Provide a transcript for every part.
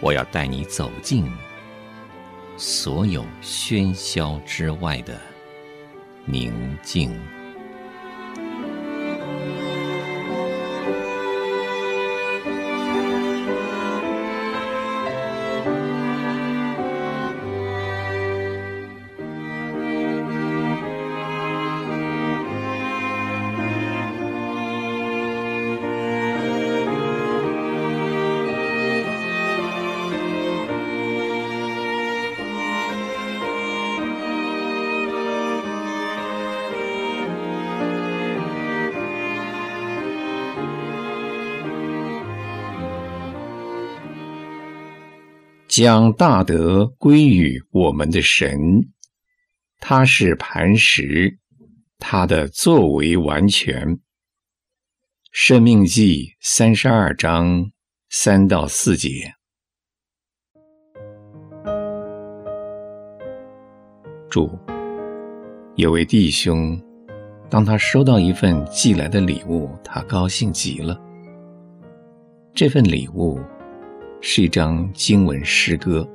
我要带你走进所有喧嚣之外的宁静。将大德归于我们的神，他是磐石，他的作为完全。生命记三十二章三到四节。注：有位弟兄，当他收到一份寄来的礼物，他高兴极了。这份礼物。是一张经文诗歌，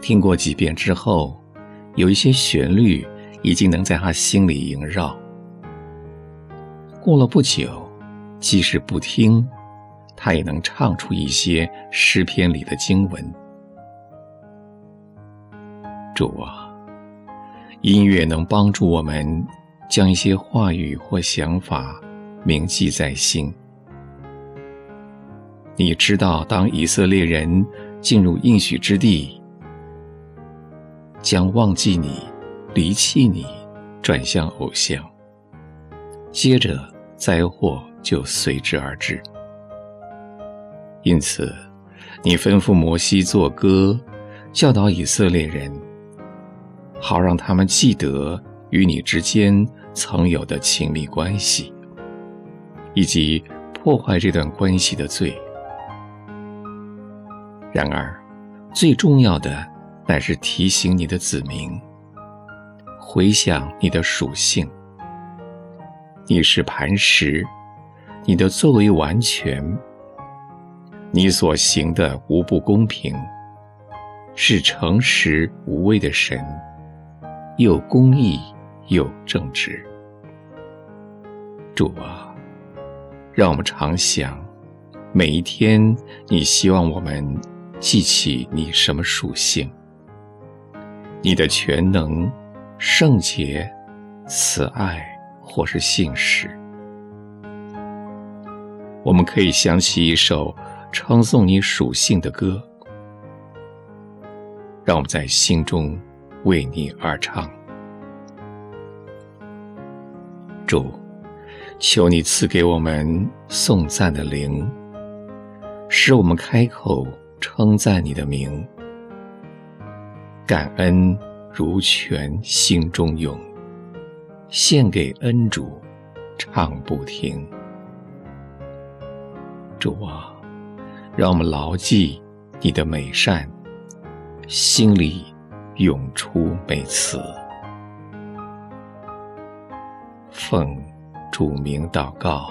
听过几遍之后，有一些旋律已经能在他心里萦绕。过了不久，即使不听，他也能唱出一些诗篇里的经文。主啊，音乐能帮助我们将一些话语或想法铭记在心。你知道，当以色列人进入应许之地，将忘记你、离弃你，转向偶像，接着灾祸就随之而至。因此，你吩咐摩西作歌，教导以色列人，好让他们记得与你之间曾有的亲密关系，以及破坏这段关系的罪。然而，最重要的乃是提醒你的子民，回想你的属性。你是磐石，你的作为完全，你所行的无不公平，是诚实无畏的神，又公义又正直。主啊，让我们常想，每一天，你希望我们。记起你什么属性？你的全能、圣洁、慈爱，或是信实。我们可以想起一首称颂你属性的歌，让我们在心中为你而唱。主，求你赐给我们颂赞的灵，使我们开口。称赞你的名，感恩如泉心中涌，献给恩主唱不停。主啊，让我们牢记你的美善，心里涌出美词。奉主名祷告，